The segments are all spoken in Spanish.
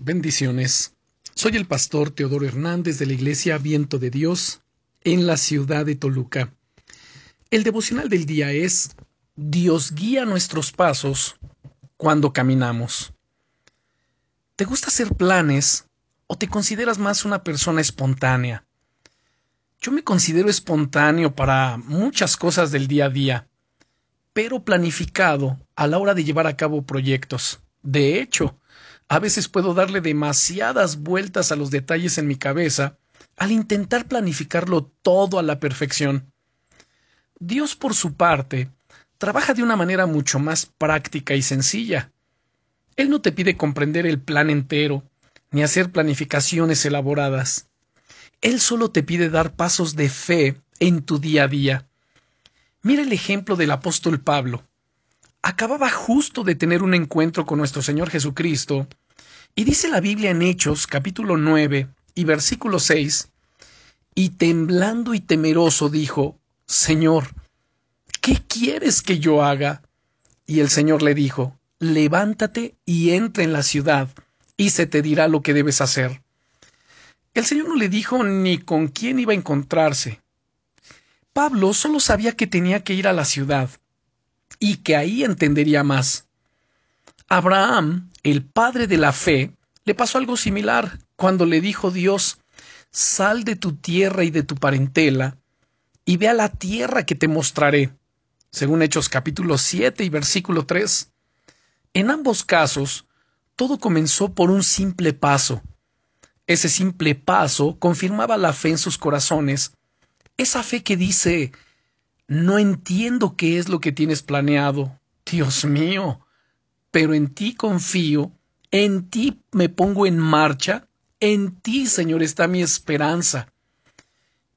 Bendiciones. Soy el pastor Teodoro Hernández de la Iglesia Viento de Dios en la ciudad de Toluca. El devocional del día es Dios guía nuestros pasos cuando caminamos. ¿Te gusta hacer planes o te consideras más una persona espontánea? Yo me considero espontáneo para muchas cosas del día a día, pero planificado a la hora de llevar a cabo proyectos. De hecho, a veces puedo darle demasiadas vueltas a los detalles en mi cabeza al intentar planificarlo todo a la perfección. Dios, por su parte, trabaja de una manera mucho más práctica y sencilla. Él no te pide comprender el plan entero, ni hacer planificaciones elaboradas. Él solo te pide dar pasos de fe en tu día a día. Mira el ejemplo del apóstol Pablo acababa justo de tener un encuentro con nuestro Señor Jesucristo, y dice la Biblia en Hechos capítulo 9 y versículo 6, y temblando y temeroso dijo, Señor, ¿qué quieres que yo haga? Y el Señor le dijo, levántate y entra en la ciudad, y se te dirá lo que debes hacer. El Señor no le dijo ni con quién iba a encontrarse. Pablo solo sabía que tenía que ir a la ciudad, y que ahí entendería más. Abraham, el padre de la fe, le pasó algo similar cuando le dijo Dios, sal de tu tierra y de tu parentela, y ve a la tierra que te mostraré, según Hechos capítulo 7 y versículo 3. En ambos casos, todo comenzó por un simple paso. Ese simple paso confirmaba la fe en sus corazones, esa fe que dice, no entiendo qué es lo que tienes planeado, Dios mío, pero en ti confío, en ti me pongo en marcha, en ti, Señor, está mi esperanza.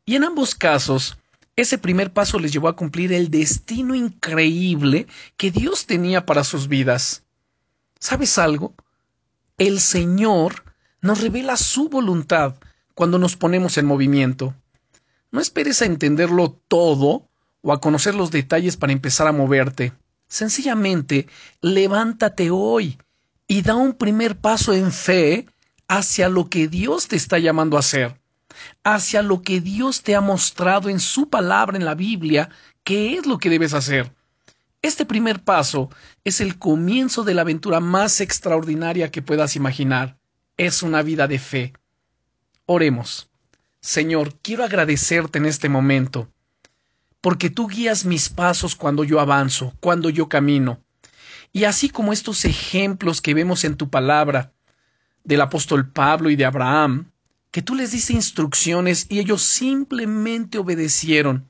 Y en ambos casos, ese primer paso les llevó a cumplir el destino increíble que Dios tenía para sus vidas. ¿Sabes algo? El Señor nos revela su voluntad cuando nos ponemos en movimiento. No esperes a entenderlo todo o a conocer los detalles para empezar a moverte. Sencillamente, levántate hoy y da un primer paso en fe hacia lo que Dios te está llamando a hacer, hacia lo que Dios te ha mostrado en su palabra en la Biblia, qué es lo que debes hacer. Este primer paso es el comienzo de la aventura más extraordinaria que puedas imaginar. Es una vida de fe. Oremos. Señor, quiero agradecerte en este momento porque tú guías mis pasos cuando yo avanzo, cuando yo camino. Y así como estos ejemplos que vemos en tu palabra, del apóstol Pablo y de Abraham, que tú les diste instrucciones y ellos simplemente obedecieron.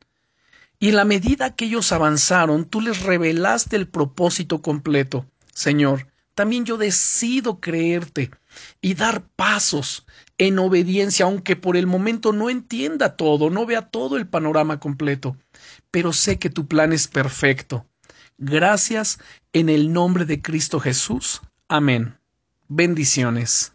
Y en la medida que ellos avanzaron, tú les revelaste el propósito completo. Señor, también yo decido creerte y dar pasos en obediencia, aunque por el momento no entienda todo, no vea todo el panorama completo, pero sé que tu plan es perfecto. Gracias en el nombre de Cristo Jesús. Amén. Bendiciones.